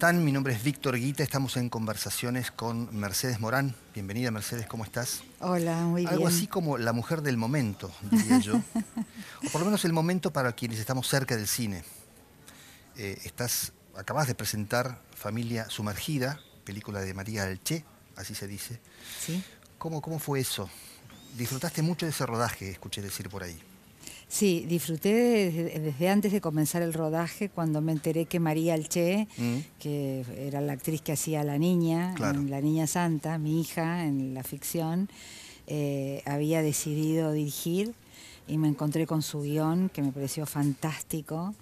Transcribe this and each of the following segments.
Están? Mi nombre es Víctor Guita, estamos en conversaciones con Mercedes Morán. Bienvenida, Mercedes, ¿cómo estás? Hola, muy bien. Algo así como la mujer del momento, diría yo. o por lo menos el momento para quienes estamos cerca del cine. Eh, estás, acabas de presentar Familia Sumergida, película de María Alché, así se dice. Sí. ¿Cómo, ¿Cómo fue eso? Disfrutaste mucho de ese rodaje, escuché decir por ahí. Sí, disfruté desde, desde antes de comenzar el rodaje cuando me enteré que María Alché, Mm. que era la actriz que hacía La Niña, Claro. en La Niña Santa, mi hija en la ficción, eh, había decidido dirigir y me encontré con su guion que me pareció fantástico.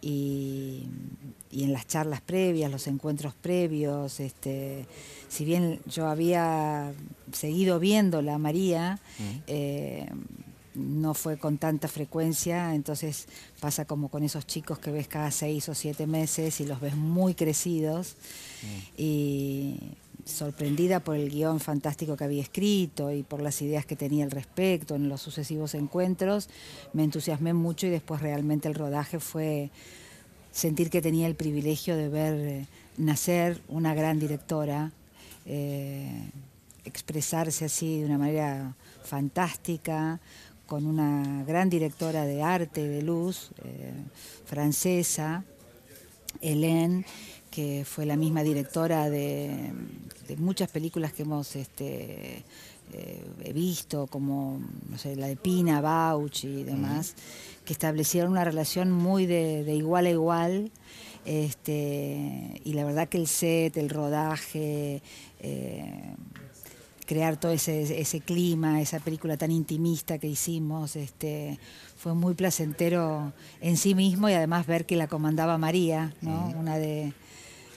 Y, y en las charlas previas, los encuentros previos, este, si bien yo había seguido viéndola, María, Mm. eh, no fue con tanta frecuencia, entonces pasa como con esos chicos que ves cada seis o siete meses y los ves muy crecidos. Y sorprendida por el guion fantástico que había escrito y por las ideas que tenía al respecto en los sucesivos encuentros, me entusiasmé mucho y después realmente el rodaje fue sentir que tenía el privilegio de ver eh, nacer una gran directora, eh, expresarse así de una manera fantástica, con una gran directora de arte de luz, eh, francesa, Hélène, que fue la misma directora de, de muchas películas que hemos este, eh, visto, como no sé, la de Pina, Bauch y demás, que establecieron una relación muy de, de igual a igual. Este, y la verdad que el set, el rodaje, eh, crear todo ese, ese clima, esa película tan intimista que hicimos, este, fue muy placentero en sí mismo y además ver que la comandaba María, ¿no? una de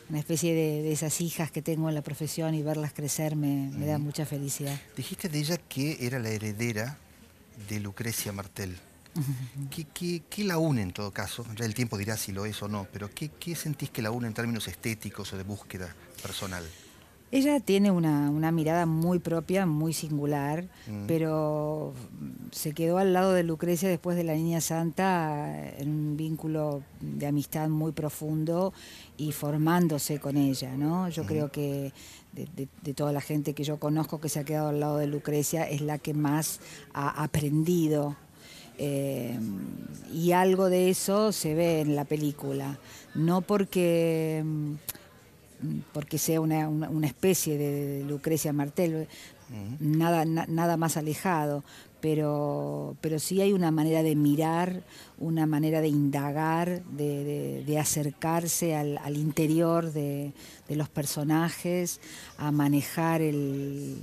una especie de, de esas hijas que tengo en la profesión y verlas crecer me, me da mucha felicidad. Dijiste de ella que era la heredera de Lucrecia Martel. ¿Qué, qué, qué la une en todo caso? Ya el tiempo dirá si lo es o no, pero ¿qué, qué sentís que la une en términos estéticos o de búsqueda personal? Ella tiene una, una mirada muy propia, muy singular, Mm. pero se quedó al lado de Lucrecia después de la Niña Santa en un vínculo de amistad muy profundo y formándose con ella, ¿no? Yo creo que de, de- de toda la gente que yo conozco que se ha quedado al lado de Lucrecia es la que más ha aprendido eh, y algo de eso se ve en la película. No porque, mm, porque sea una, una- una especie de Lucrecia Martel, nada, na- nada más alejado, pero, pero sí hay una manera de mirar, una manera de indagar, de, de- de acercarse al, al interior de, de los personajes, a manejar el,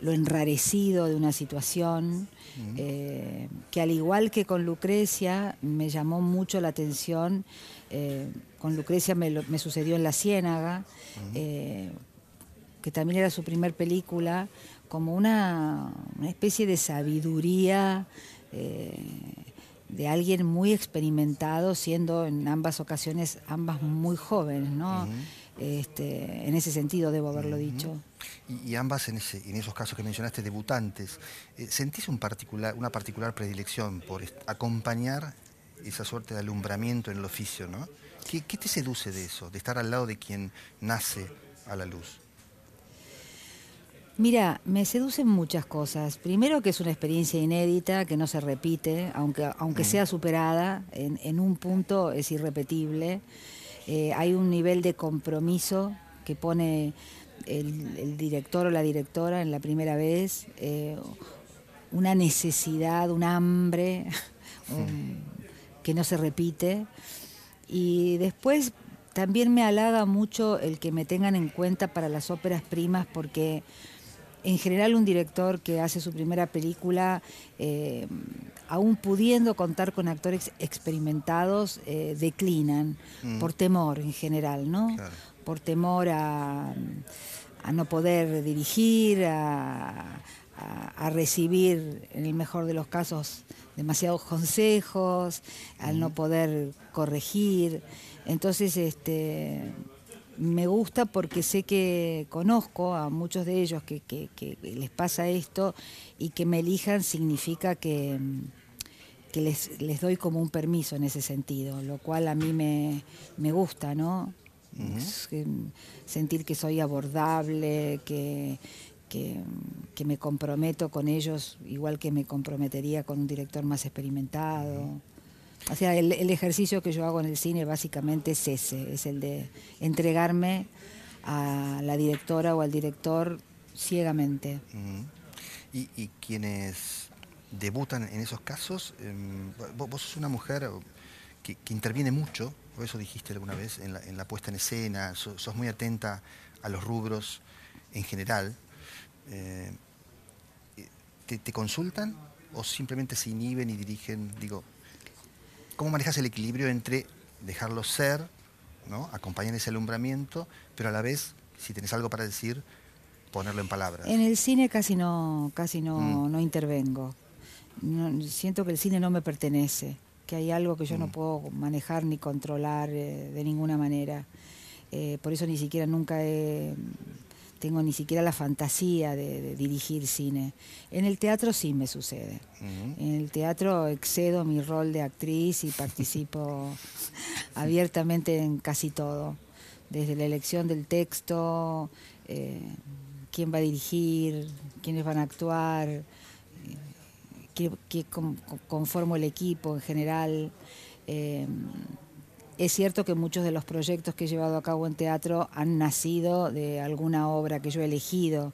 lo enrarecido de una situación, eh, que al igual que con Lucrecia, me llamó mucho la atención, eh, con Lucrecia me, lo- me sucedió en La Ciénaga, eh, que también era su primer película, como una, una especie de sabiduría eh, de alguien muy experimentado, siendo en ambas ocasiones ambas muy jóvenes, ¿no? este, en ese sentido debo haberlo dicho. Y, y ambas en, ese- en esos casos que mencionaste, debutantes, eh, ¿sentís un particular, una particular predilección por acompañar esa suerte de alumbramiento en el oficio? ¿no? ¿Qué, qué te seduce de eso, de estar al lado de quien nace a la luz? Mira, me seducen muchas cosas. Primero que es una experiencia inédita, que no se repite, aunque, aunque sea superada, en, en un punto es irrepetible. Eh, hay un nivel de compromiso que pone el, el director o la directora en la primera vez, eh, una necesidad, un hambre un- que no se repite. Y después también me halaga mucho el que me tengan en cuenta para las óperas primas porque en general un director que hace su primera película, eh, aún pudiendo contar con actores experimentados, eh, declinan Mm. por temor en general, ¿no? Claro. Por temor a, a no poder dirigir, a, a, recibir, en el mejor de los casos, demasiados consejos, al no poder corregir. Entonces, este, me gusta porque sé que conozco a muchos de ellos que, les pasa esto y que me elijan significa que, que les, les, doy como un permiso en ese sentido, lo cual a mí me, me gusta, ¿no? sentir que soy abordable, que, que, me comprometo con ellos igual que me comprometería con un director más experimentado. O sea, el, ejercicio que yo hago en el cine básicamente es ese, es el de entregarme a la directora o al director ciegamente. ¿Y, quienes debutan en esos casos, em, vos, sos una mujer que, interviene mucho, o eso dijiste alguna vez, en la, puesta en escena, sos muy atenta a los rubros en general. Eh, te, consultan o simplemente se inhiben y dirigen? Digo, ¿cómo manejas el equilibrio entre dejarlo ser, ¿no? acompañar ese alumbramiento, pero a la vez, si tenés algo para decir, ponerlo en palabras? En el cine casi no, casi no, mm. no intervengo. siento que el cine no me pertenece, que hay algo que yo no mm. puedo manejar ni controlar eh, de ninguna manera. Eh, por eso ni siquiera nunca he tengo ni siquiera la fantasía de, dirigir cine. En el teatro sí me sucede. En el teatro excedo mi rol de actriz y participo abiertamente en casi todo, desde la elección del texto, eh, quién va a dirigir, quiénes van a actuar, eh, qué, conformo el equipo en general. Eh, es cierto que muchos de los proyectos que he llevado a cabo en teatro han nacido de alguna obra que yo he elegido.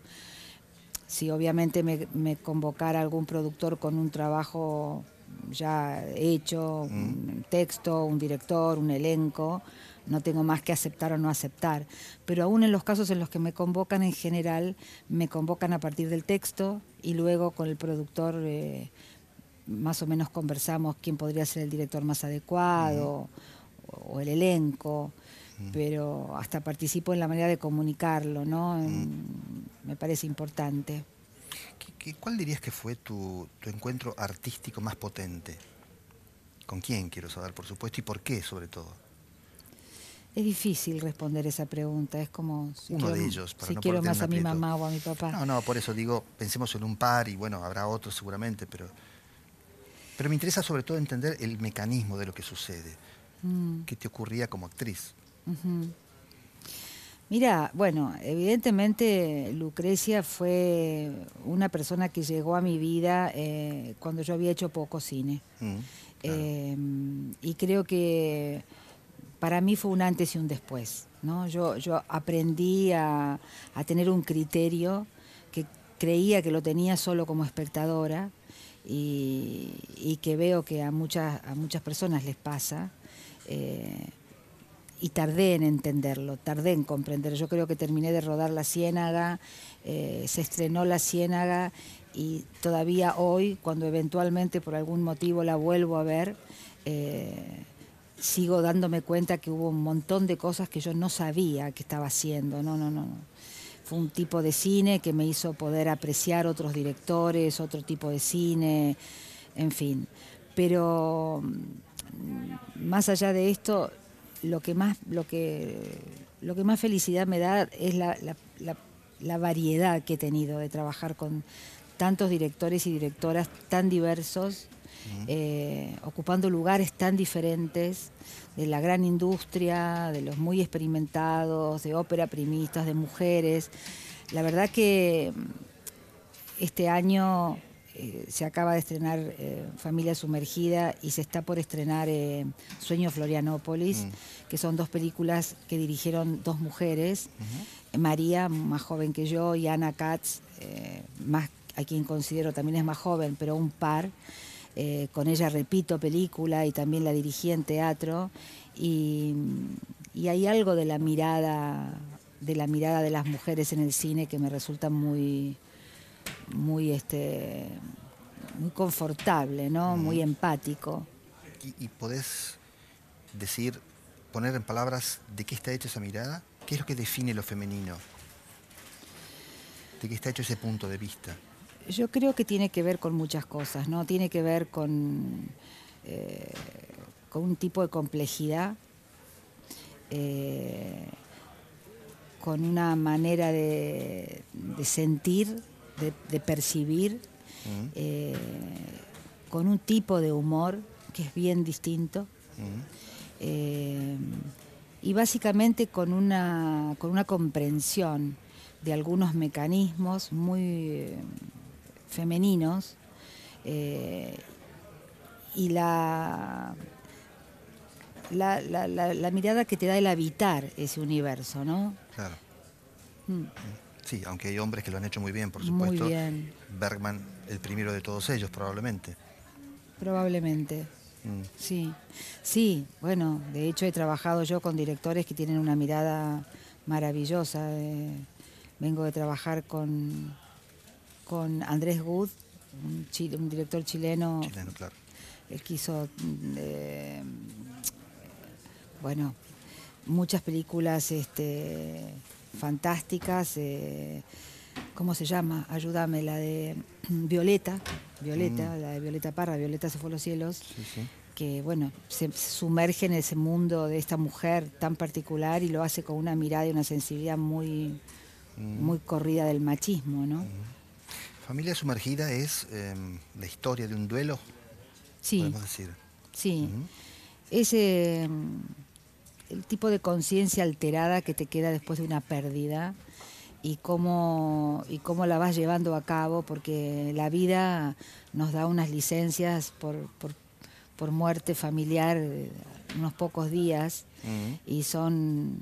Si obviamente me, convocara algún productor con un trabajo ya hecho, un mm. texto, un director, un elenco, no tengo más que aceptar o no aceptar. Pero aún en los casos en los que me convocan en general, me convocan a partir del texto y luego con el productor eh, más o menos conversamos quién podría ser el director más adecuado o el elenco, mm. pero hasta participo en la manera de comunicarlo, ¿no? Mm. Me parece importante. cuál dirías que fue tu, encuentro artístico más potente? ¿Con quién quiero saber, por supuesto, y por qué sobre todo? Es difícil responder esa pregunta, es como si uno de ellos, para si quiero más a mi mamá o a mi papá. No, no, por eso digo, pensemos en un par y bueno, habrá otros seguramente, pero pero me interesa sobre todo entender el mecanismo de lo que sucede. Mm. ¿Qué te ocurría como actriz? Mira, bueno, evidentemente Lucrecia fue una persona que llegó a mi vida eh, cuando yo había hecho poco cine. Mm, em, y creo que para mí fue un antes y un después. ¿no? Yo, yo aprendí a, tener un criterio que creía que lo tenía solo como espectadora y, y que veo que a muchas, a muchas personas les pasa eh, y tardé en entenderlo, tardé en comprender. Yo creo que terminé de rodar La Ciénaga, eh, se estrenó La Ciénaga y todavía hoy, cuando eventualmente por algún motivo la vuelvo a ver, eh, sigo dándome cuenta que hubo un montón de cosas que yo no sabía que estaba haciendo. No, no, no. Fue un tipo de cine que me hizo poder apreciar otros directores, otro tipo de cine, en fin. Pero más allá de esto, lo que más, lo que, lo que más felicidad me da es la, la, variedad que he tenido de trabajar con tantos directores y directoras tan diversos, eh, ocupando lugares tan diferentes, de la gran industria, de los muy experimentados, de ópera primistas, de mujeres. La verdad que este año eh, se acaba de estrenar eh, Familia Sumergida y se está por estrenar eh, Sueño Florianópolis, mm. que son dos películas que dirigieron dos mujeres, María, más joven que yo, y Ana Katz, más, a quien considero también es más joven, pero un par. con ella repito película y también la dirigí en teatro y, y hay algo de la mirada de la mirada de las mujeres en el cine que me resulta muy, muy este muy confortable, ¿no? Muy empático. ¿Y, podés decir, poner en palabras de qué está hecha esa mirada? ¿Qué es lo que define lo femenino? ¿De qué está hecho ese punto de vista? Yo creo que tiene que ver con muchas cosas, ¿no? Tiene que ver con, eh, con un tipo de complejidad, eh, con una manera de, sentir, de, percibir, eh, con un tipo de humor que es bien distinto. y básicamente con una, con una comprensión de algunos mecanismos muy femeninos eh, y la, la, mirada que te da el habitar ese universo, ¿no? Claro. Mm. Sí, aunque hay hombres que lo han hecho muy bien, por supuesto. Muy bien. Bergman, el primero de todos ellos, probablemente. Probablemente. Mm. Sí, sí, bueno, de hecho he trabajado yo con directores que tienen una mirada maravillosa. Eh, vengo de trabajar con con Andrés Good, un, director chileno. Chileno, claro. Él quiso, mm, eh, bueno, muchas películas este, fantásticas. Eh, ¿Cómo se llama? Ayúdame, la de Violeta, Violeta, mm. la de Violeta Parra, Violeta se fue a los cielos. que bueno, se sumerge en ese mundo de esta mujer tan particular y lo hace con una mirada y una sensibilidad muy, mm. muy corrida del machismo, ¿no? Familia Sumergida es em, la historia de un duelo, sí. podemos decir. Sí, es em, el tipo de conciencia alterada que te queda después de una pérdida y cómo, y cómo la vas llevando a cabo, porque la vida nos da unas licencias por, por, muerte familiar unos pocos días y son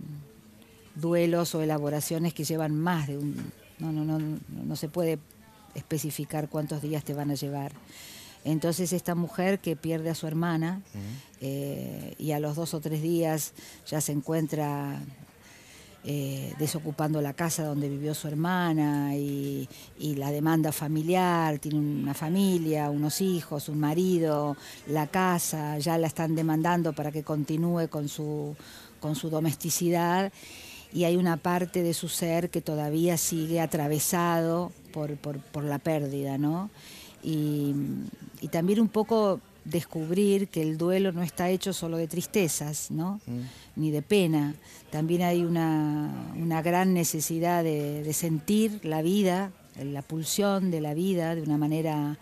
duelos o elaboraciones que llevan más de un... No, no, no, no se puede especificar cuántos días te van a llevar. Entonces esta mujer que pierde a su hermana eh, y a los dos o tres días ya se encuentra eh, desocupando la casa donde vivió su hermana y, la demanda familiar, tiene una familia, unos hijos, un marido, la casa, ya la están demandando para que continúe con su, con su domesticidad y hay una parte de su ser que todavía sigue atravesado por, por, la pérdida, ¿no? Y, también un poco descubrir que el duelo no está hecho solo de tristezas, ¿no? Mm. Ni de pena. También hay una, gran necesidad de, sentir la vida, la pulsión de la vida de una manera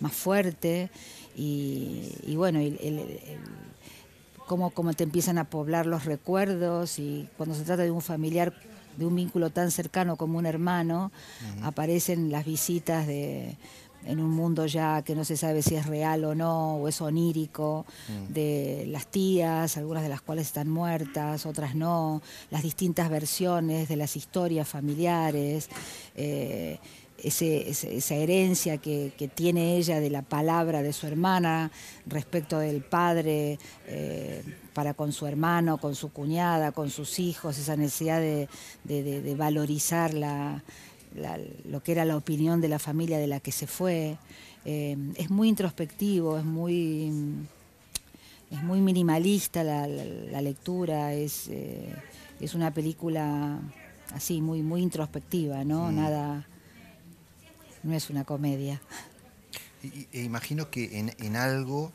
más fuerte. Y, bueno, el, cómo, te empiezan a poblar los recuerdos y cuando se trata de un familiar, de un vínculo tan cercano como un hermano, aparecen las visitas de en un mundo ya que no se sabe si es real o no, o es onírico, mm. de las tías, algunas de las cuales están muertas, otras no, las distintas versiones de las historias familiares. Eh, esa herencia que, tiene ella de la palabra de su hermana respecto del padre eh, para con su hermano, con su cuñada, con sus hijos, esa necesidad de, valorizar lo que era la opinión de la familia de la que se fue. Eh, es muy introspectivo, es muy, es muy minimalista la, lectura, es, eh, es una película así, muy, muy introspectiva, ¿no? Mm. Nada no es una comedia. e imagino que en, algo,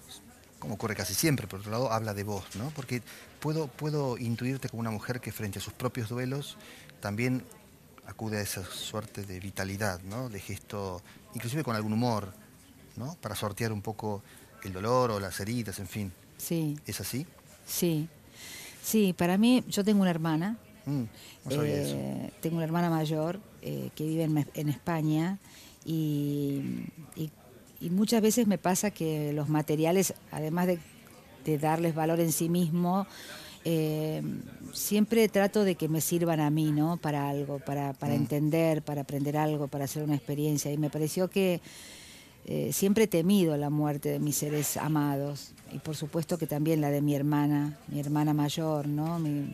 como ocurre casi siempre, por otro lado, habla de vos, ¿no? Porque puedo, puedo intuirte como una mujer que frente a sus propios duelos también acude a esa suerte de vitalidad, ¿no? De gesto, inclusive con algún humor, ¿no? Para sortear un poco el dolor o las heridas, en fin. Sí. ¿Es así? Sí. Sí, para mí, yo tengo una hermana. Mm, eh, tengo una hermana mayor eh, que vive en España y, muchas veces me pasa que los materiales, además de, darles valor en sí mismo, eh, siempre trato de que me sirvan a mí, ¿no? Para algo, para, para mm. entender, para aprender algo, para hacer una experiencia. Y me pareció que eh, siempre he temido la muerte de mis seres amados. Y por supuesto que también la de mi hermana, mi hermana mayor, ¿no? Mi,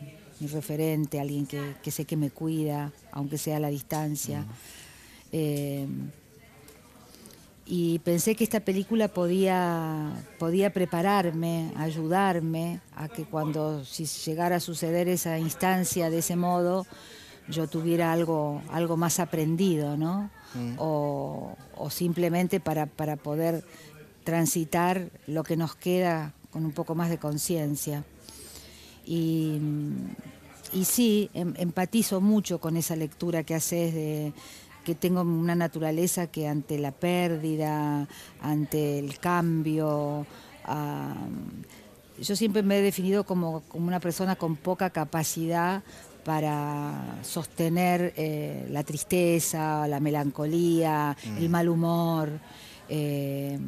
referente, alguien que, sé que me cuida, aunque sea a la distancia. Mm. Eh, y pensé que esta película podía, podía prepararme, ayudarme a que cuando si llegara a suceder esa instancia de ese modo, yo tuviera algo, algo más aprendido, ¿no? Mm. O, simplemente para, para poder transitar lo que nos queda con un poco más de conciencia. Y, y, sí, em, empatizo mucho con esa lectura que haces de que tengo una naturaleza que ante la pérdida, ante el cambio, yo siempre me he definido como, una persona con poca capacidad para sostener eh, la tristeza, la melancolía, mm. el mal humor. Eh,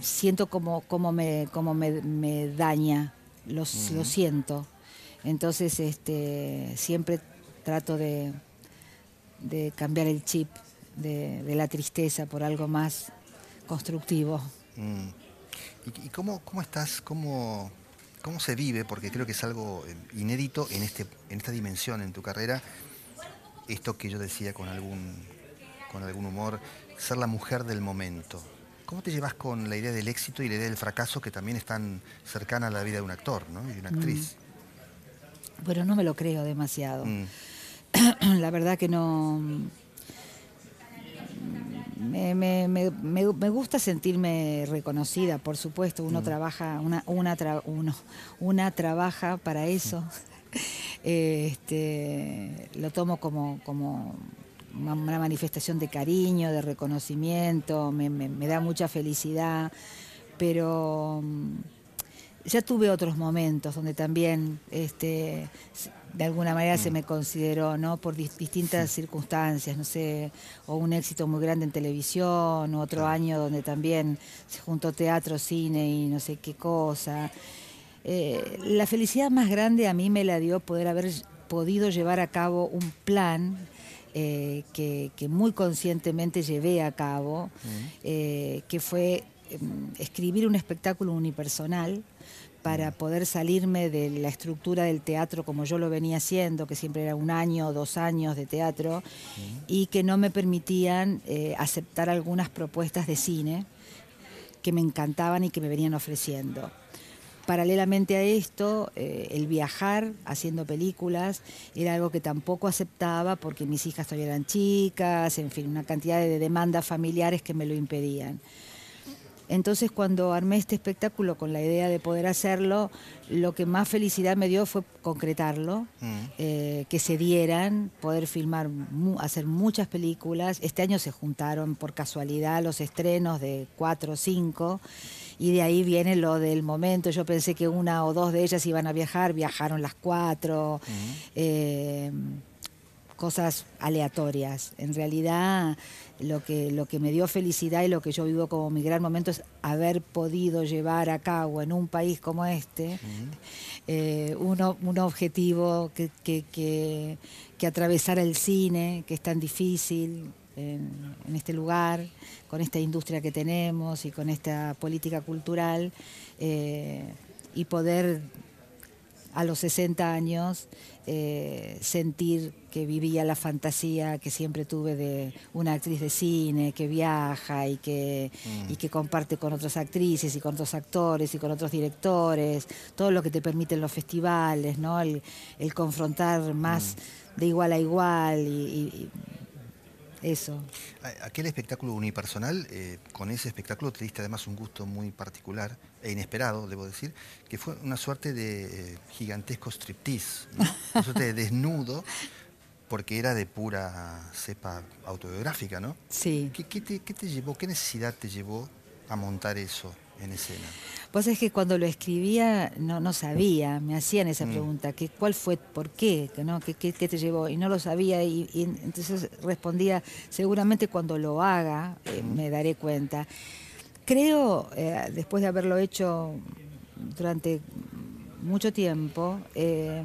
siento como, como, me, como me, daña, lo, lo, siento. Entonces este, siempre trato de, de cambiar el chip de, la tristeza por algo más constructivo. Mm. ¿Y, cómo, cómo, estás? Cómo, ¿Cómo se vive? Porque creo que es algo eh, inédito en, este, en esta dimensión en tu carrera. Esto que yo decía con algún, con algún humor, ser la mujer del momento. ¿Cómo te llevas con la idea del éxito y la idea del fracaso que también están cercana a la vida de un actor ¿no? y de una actriz? Mm. Bueno, no me lo creo demasiado. Mm. la verdad que no... Me, gusta sentirme reconocida, por supuesto, uno mm. trabaja, una, una, uno, una trabaja para eso. este, lo tomo como, como una manifestación de cariño, de reconocimiento, me, me da mucha felicidad, pero mm, ya tuve otros momentos donde también este, de alguna manera se mm. me consideró, ¿no? Por distintas circunstancias, no sé, o un éxito muy grande en televisión, otro año donde también se juntó teatro, cine y no sé qué cosa. Eh, la felicidad más grande a mí me la dio poder haber podido llevar a cabo un plan eh, que, muy conscientemente llevé a cabo, mm. eh, que fue em, escribir un espectáculo unipersonal para poder salirme de la estructura del teatro como yo lo venía haciendo, que siempre era un año o dos años de teatro, y que no me permitían eh, aceptar algunas propuestas de cine que me encantaban y que me venían ofreciendo. Paralelamente a esto, eh, el viajar haciendo películas era algo que tampoco aceptaba porque mis hijas todavía eran chicas, en fin, una cantidad de demandas familiares que me lo impedían. Entonces cuando armé este espectáculo con la idea de poder hacerlo, lo que más felicidad me dio fue concretarlo, mm. eh, que se dieran, poder filmar, hacer muchas películas. Este año se juntaron por casualidad los estrenos de cuatro o cinco y de ahí viene lo del momento. Yo pensé que una o dos de ellas iban a viajar, viajaron las cuatro. Mm. Eh, cosas aleatorias. En realidad lo que, lo que me dio felicidad y lo que yo vivo como mi gran momento es haber podido llevar a cabo en un país como este eh, un objetivo que, que, que, atravesara el cine, que es tan difícil en, este lugar, con esta industria que tenemos y con esta política cultural, eh, y poder a los 60 años eh, sentir que vivía la fantasía que siempre tuve de una actriz de cine que viaja y que, y que comparte con otras actrices y con otros actores y con otros directores, todo lo que te permiten los festivales, ¿no? el, confrontar más mm. de igual a igual y eso. Aquel espectáculo unipersonal, eh, con ese espectáculo te diste además un gusto muy particular e inesperado, debo decir, que fue una suerte de gigantesco striptease, una suerte de desnudo, porque era de pura cepa autobiográfica, ¿no? Sí. ¿Qué, te, qué te llevó, qué necesidad te llevó a montar eso en escena? Pues es que cuando lo escribía no, no sabía, me hacían esa mm. pregunta, que, ¿cuál fue, por qué, ¿no? ¿Qué, qué, te llevó? Y no lo sabía y, entonces respondía, seguramente cuando lo haga eh, me daré cuenta. Creo, eh, después de haberlo hecho durante mucho tiempo, eh,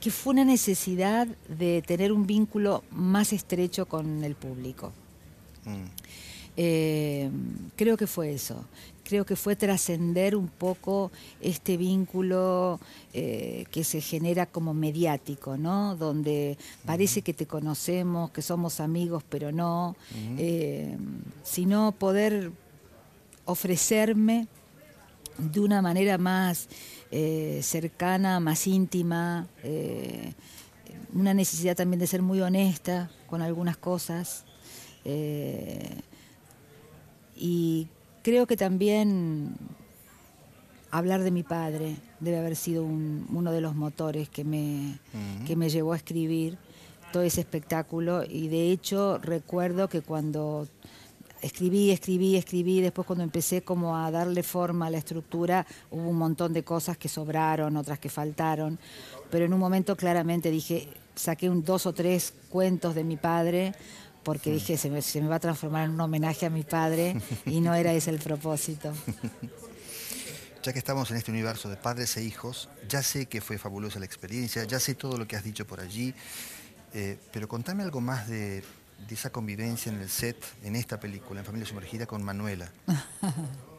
que fue una necesidad de tener un vínculo más estrecho con el público. Mm. Creo que fue eso creo que fue trascender un poco este vínculo eh, que se genera como mediático, ¿no? Donde parece que te conocemos, que somos amigos, pero no, eh, sino poder ofrecerme de una manera más eh, cercana, más íntima, una necesidad también de ser muy honesta con algunas cosas. Y creo que también hablar de mi padre debe haber sido uno de los motores que me, que me llevó a escribir todo ese espectáculo. Y de hecho recuerdo que cuando escribí, escribí, escribí, después cuando empecé como a darle forma a la estructura hubo un montón de cosas que sobraron, otras que faltaron, pero en un momento claramente dije, saqué un dos o tres cuentos de mi padre porque dije, se me, se me va a transformar en un homenaje a mi padre y no era ese el propósito. ya que estamos en este universo de padres e hijos, ya sé que fue fabulosa la experiencia, ya sé todo lo que has dicho por allí, eh, pero contame algo más de, esa convivencia en el set, en esta película, en Familia Sumergida, con Manuela.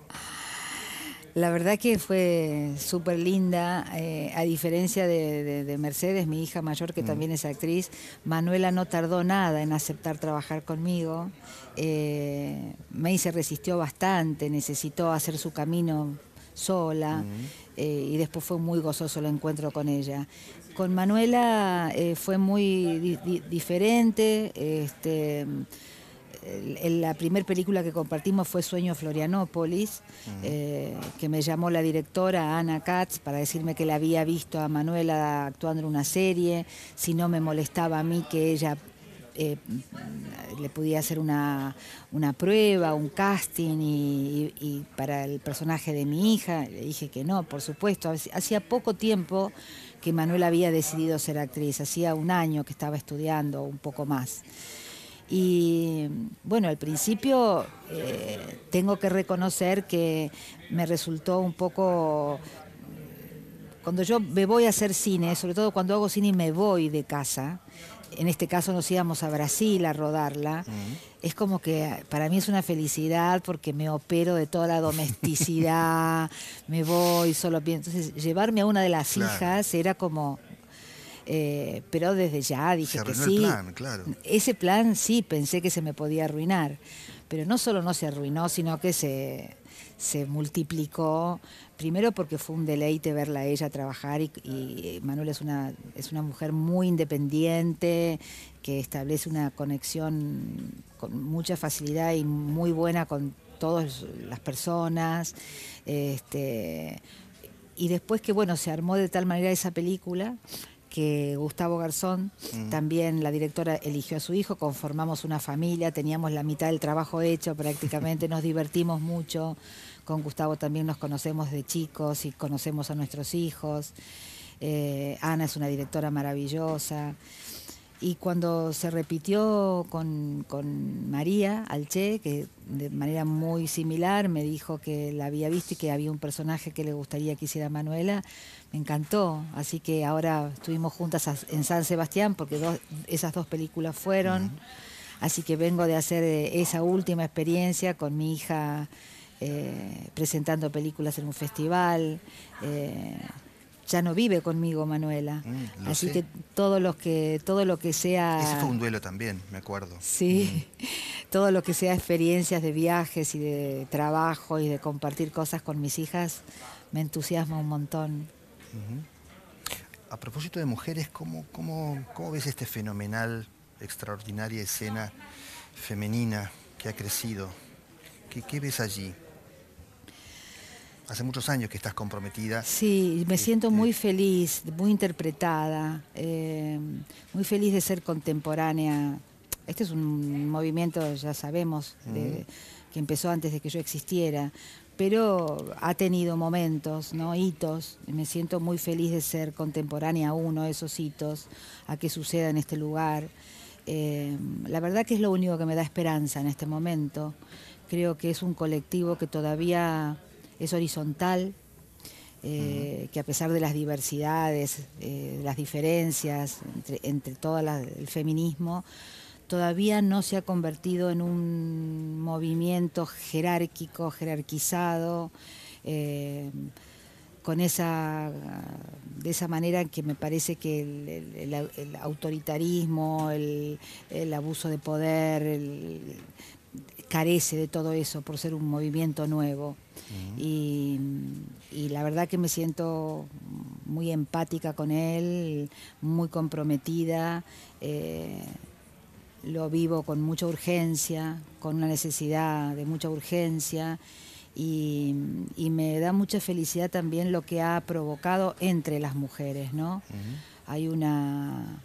La verdad que fue súper linda, eh, a diferencia de, Mercedes, mi hija mayor, que mm. también es actriz, Manuela no tardó nada en aceptar trabajar conmigo. Eh, May se resistió bastante, necesitó hacer su camino sola eh, y después fue muy gozoso el encuentro con ella. Con Manuela eh, fue muy diferente. Este, la primera película que compartimos fue Sueño Florianópolis, eh, que me llamó la directora Ana Katz para decirme que la había visto a Manuela actuando en una serie, si no me molestaba a mí que ella eh, le podía hacer una, prueba, un casting y, para el personaje de mi hija. Le dije que no, por supuesto. Hacía poco tiempo que Manuel había decidido ser actriz, hacía un año que estaba estudiando, un poco más. Y bueno, al principio eh, tengo que reconocer que me resultó un poco cuando yo me voy a hacer cine, sobre todo cuando hago cine y me voy de casa, en este caso nos íbamos a Brasil a rodarla, es como que para mí es una felicidad porque me opero de toda la domesticidad, me voy solo bien. Entonces, llevarme a una de las hijas era como. Eh, pero desde ya dije que sí. plan, claro. Ese plan sí pensé que se me podía arruinar. Pero no solo no se arruinó, sino que se, se multiplicó primero porque fue un deleite verla a ella trabajar y, y, Manuel es una, es una mujer muy independiente, que establece una conexión con mucha facilidad y muy buena con todas las personas. Este, y después que bueno, se armó de tal manera esa película que Gustavo Garzón, mm. también la directora eligió a su hijo, conformamos una familia, teníamos la mitad del trabajo hecho prácticamente, nos divertimos mucho, con Gustavo también nos conocemos de chicos y conocemos a nuestros hijos, eh, Ana es una directora maravillosa. Y cuando se repitió con, con, María Alche, que de manera muy similar me dijo que la había visto y que había un personaje que le gustaría que hiciera Manuela, me encantó. Así que ahora estuvimos juntas en San Sebastián porque esas dos películas fueron. Así que vengo de hacer eh, esa última experiencia con mi hija eh, presentando películas en un festival. Eh, ya no vive conmigo Manuela. Mm, Así que todo lo que todo lo que sea Ese fue un duelo también, me acuerdo. Sí. Mm. Todo lo que sea experiencias de viajes y de trabajo y de compartir cosas con mis hijas me entusiasma un montón. A propósito de mujeres, ¿cómo, cómo, cómo ves este fenomenal, extraordinaria escena femenina que ha crecido? ¿Qué, qué ves allí? Hace muchos años que estás comprometida. Sí, me siento muy feliz, muy interpretada, eh, muy feliz de ser contemporánea. Este es un movimiento, ya sabemos, que empezó antes de que yo existiera, pero ha tenido momentos, ¿no? hitos. Me siento muy feliz de ser contemporánea a uno de esos hitos, a que suceda en este lugar. Eh, la verdad que es lo único que me da esperanza en este momento. Creo que es un colectivo que todavía es horizontal, eh, que a pesar de las diversidades, eh, las diferencias entre, entre todo el feminismo, todavía no se ha convertido en un movimiento jerárquico, jerarquizado, eh, con esa, de esa manera que me parece que el, autoritarismo, el, abuso de poder, carece de todo eso por ser un movimiento nuevo. y, la verdad que me siento muy empática con él, muy comprometida. Eh, lo vivo con mucha urgencia, con una necesidad de mucha urgencia y, me da mucha felicidad también lo que ha provocado entre las mujeres, ¿no? Hay una,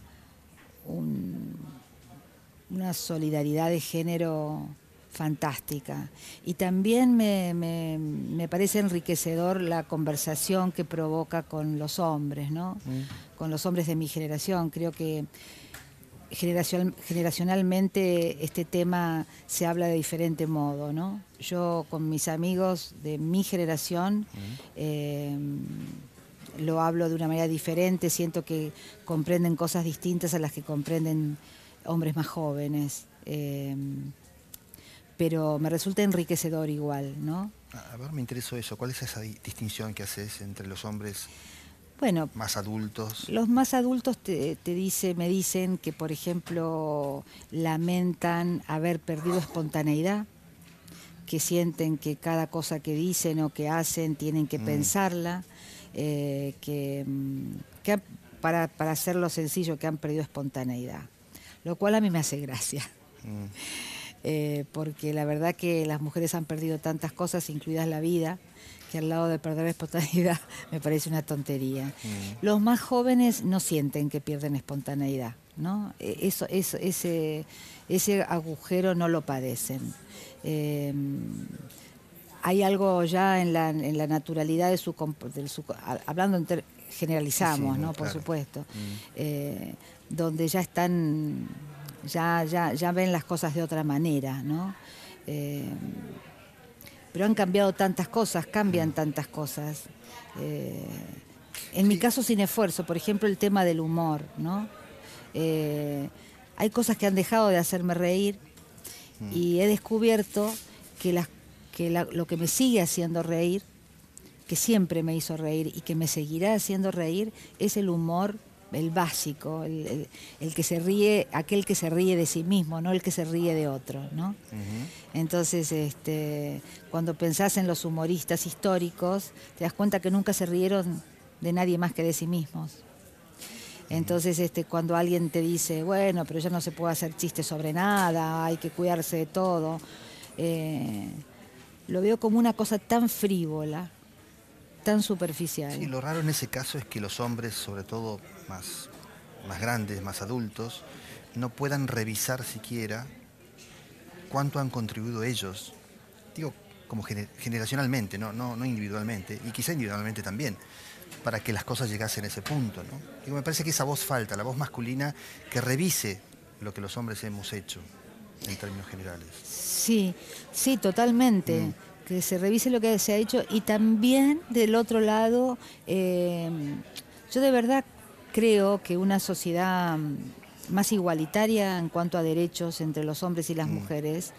una solidaridad de género fantástica. Y también me, me, parece enriquecedor la conversación que provoca con los hombres, ¿no? Con los hombres de mi generación. Creo que generacionalmente este tema se habla de diferente modo, ¿no? Yo con mis amigos de mi generación eh, lo hablo de una manera diferente, siento que comprenden cosas distintas a las que comprenden hombres más jóvenes. Eh, pero me resulta enriquecedor igual, ¿no? A ver, me interesó eso. ¿Cuál es esa distinción que haces entre los hombres bueno, más adultos. Los más adultos te, dice, me dicen que, por ejemplo, lamentan haber perdido espontaneidad, que sienten que cada cosa que dicen o que hacen tienen que mm. pensarla, eh, que, mm, para, hacerlo sencillo, que han perdido espontaneidad, lo cual a mí me hace gracia. Mm. Eh, porque la verdad que las mujeres han perdido tantas cosas, incluidas la vida, que al lado de perder espontaneidad me parece una tontería. Mm. Los más jóvenes no sienten que pierden espontaneidad, ¿no? E, eso, ese, ese agujero no lo padecen. Em, hay algo ya en la, en la naturalidad de su, hablando generalizamos, ¿no? Por supuesto, mm. eh, donde ya están, ya, ya, ya ven las cosas de otra manera, ¿no? Em, pero han cambiado tantas cosas, cambian tantas cosas. Eh, en mi caso sin esfuerzo, por ejemplo el tema del humor, ¿no? Eh, hay cosas que han dejado de hacerme reír mm. y he descubierto que, las, que lo que me sigue haciendo reír, que siempre me hizo reír y que me seguirá haciendo reír, es el humor el básico, el, que se ríe, aquel que se ríe de sí mismo, no el que se ríe de otro, ¿no? Entonces, este, cuando pensás en los humoristas históricos, te das cuenta que nunca se rieron de nadie más que de sí mismos. Entonces, este, cuando alguien te dice, bueno, pero ya no se puede hacer chistes sobre nada, hay que cuidarse de todo, eh, lo veo como una cosa tan frívola, tan superficial. Sí, lo raro en ese caso es que los hombres, sobre todo más, más grandes, más adultos, no puedan revisar siquiera cuánto han contribuido ellos, digo, como generacionalmente, ¿no? No, no individualmente, y quizá individualmente también, para que las cosas llegasen a ese punto. ¿no? Digo, me parece que esa voz falta, la voz masculina que revise lo que los hombres hemos hecho en términos generales. Sí, sí, totalmente. Mm. Que se revise lo que se ha hecho y también del otro lado, eh, yo de verdad creo que una sociedad mm, más igualitaria en cuanto a derechos entre los hombres y las mm. mujeres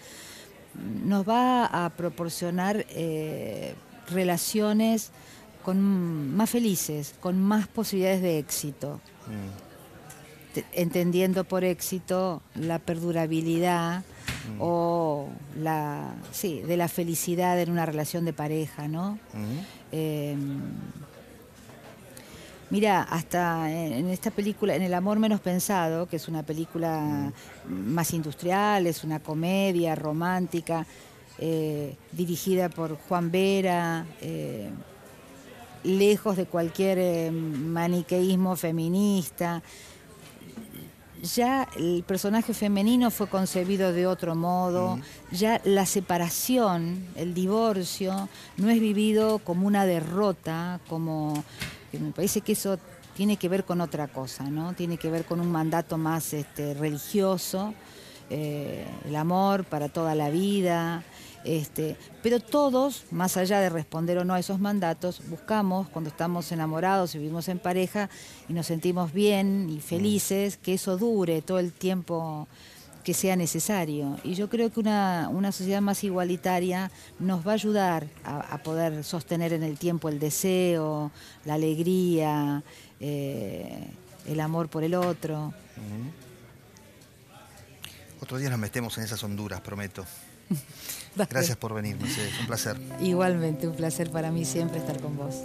mm, nos va a proporcionar eh, relaciones con más felices, con más posibilidades de éxito. Entendiendo por éxito la perdurabilidad o la sí, de la felicidad en una relación de pareja, ¿no? Em, Mira, hasta en esta película, en El amor menos pensado, que es una película más industrial, es una comedia romántica, eh, dirigida por Juan Vera, eh, lejos de cualquier eh, maniqueísmo feminista. Ya el personaje femenino fue concebido de otro modo, ya la separación, el divorcio, no es vivido como una derrota, como me parece que eso tiene que ver con otra cosa, ¿no? Tiene que ver con un mandato más este, religioso, eh, el amor para toda la vida, este, pero todos, más allá de responder o no a esos mandatos, buscamos cuando estamos enamorados y vivimos en pareja y nos sentimos bien y felices, que eso dure todo el tiempo que sea necesario. Y yo creo que una, sociedad más igualitaria nos va a ayudar a, poder sostener en el tiempo el deseo, la alegría, eh, el amor por el otro. Otro día nos metemos en esas honduras, prometo. Gracias por venir, Mercedes, un placer. Igualmente, un placer para mí siempre estar con vos.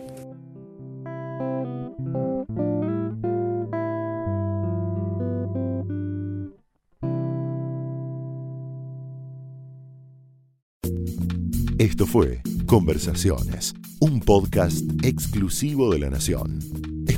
Esto fue Conversaciones, un podcast exclusivo de La Nación.